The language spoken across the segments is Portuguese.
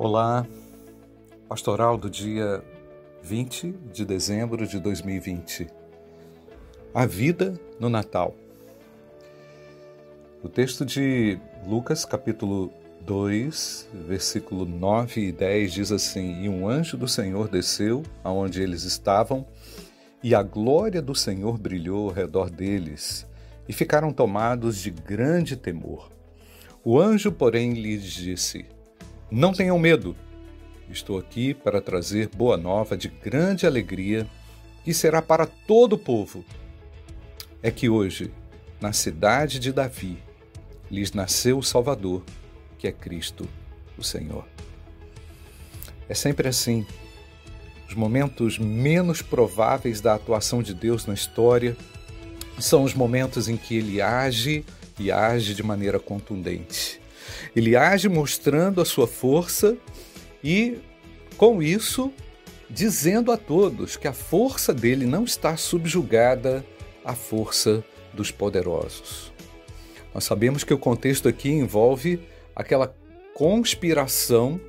Olá, pastoral do dia 20 de dezembro de 2020. A vida no Natal. O texto de Lucas, capítulo 2, versículo 9 e 10 diz assim: E um anjo do Senhor desceu aonde eles estavam, e a glória do Senhor brilhou ao redor deles, e ficaram tomados de grande temor. O anjo, porém, lhes disse: não tenham medo. Estou aqui para trazer boa nova de grande alegria que será para todo o povo. É que hoje, na cidade de Davi, lhes nasceu o Salvador, que é Cristo, o Senhor. É sempre assim. Os momentos menos prováveis da atuação de Deus na história são os momentos em que ele age e age de maneira contundente. Ele age mostrando a sua força e, com isso, dizendo a todos que a força dele não está subjugada à força dos poderosos. Nós sabemos que o contexto aqui envolve aquela conspiração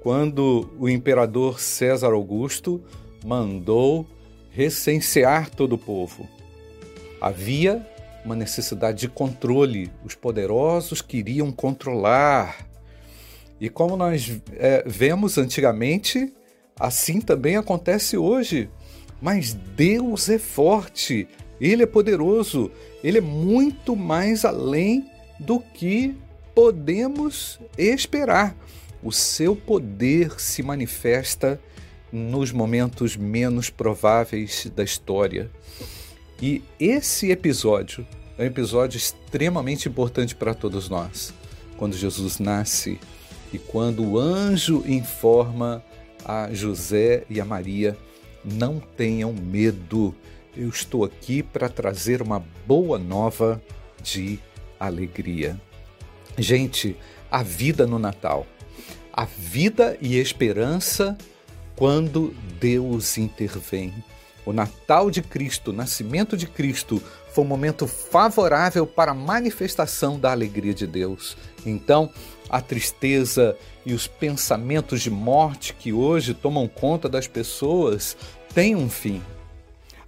quando o imperador César Augusto mandou recensear todo o povo. Havia uma necessidade de controle. Os poderosos queriam controlar. E como nós é, vemos antigamente, assim também acontece hoje. Mas Deus é forte, Ele é poderoso, Ele é muito mais além do que podemos esperar. O seu poder se manifesta nos momentos menos prováveis da história. E esse episódio é um episódio extremamente importante para todos nós. Quando Jesus nasce e quando o anjo informa a José e a Maria: não tenham medo, eu estou aqui para trazer uma boa nova de alegria. Gente, a vida no Natal, a vida e esperança quando Deus intervém. O Natal de Cristo, o nascimento de Cristo, foi um momento favorável para a manifestação da alegria de Deus. Então, a tristeza e os pensamentos de morte que hoje tomam conta das pessoas têm um fim.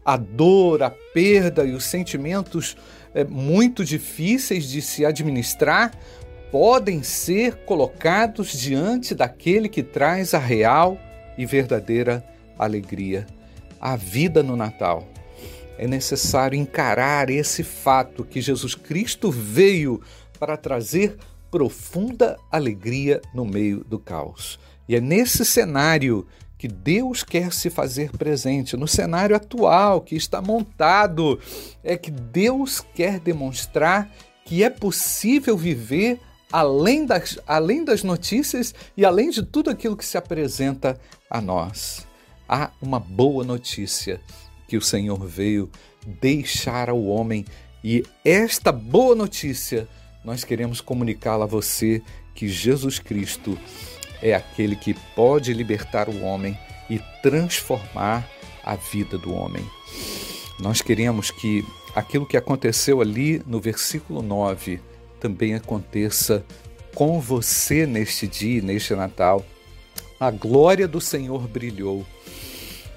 A dor, a perda e os sentimentos é, muito difíceis de se administrar podem ser colocados diante daquele que traz a real e verdadeira alegria a vida no Natal. É necessário encarar esse fato que Jesus Cristo veio para trazer profunda alegria no meio do caos. E é nesse cenário que Deus quer se fazer presente, no cenário atual que está montado, é que Deus quer demonstrar que é possível viver além das, além das notícias e além de tudo aquilo que se apresenta a nós há uma boa notícia que o Senhor veio deixar ao homem e esta boa notícia nós queremos comunicá-la a você que Jesus Cristo é aquele que pode libertar o homem e transformar a vida do homem. Nós queremos que aquilo que aconteceu ali no versículo 9 também aconteça com você neste dia, neste Natal. A glória do Senhor brilhou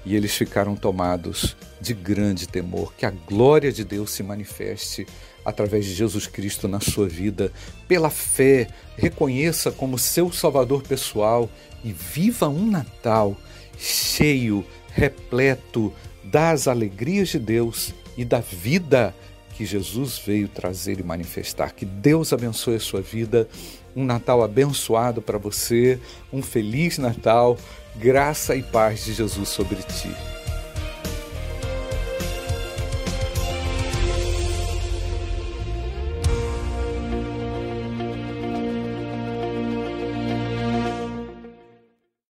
e eles ficaram tomados de grande temor. Que a glória de Deus se manifeste através de Jesus Cristo na sua vida. Pela fé, reconheça como seu Salvador pessoal e viva um Natal cheio, repleto das alegrias de Deus e da vida que Jesus veio trazer e manifestar. Que Deus abençoe a sua vida. Um Natal abençoado para você, um feliz Natal, graça e paz de Jesus sobre ti.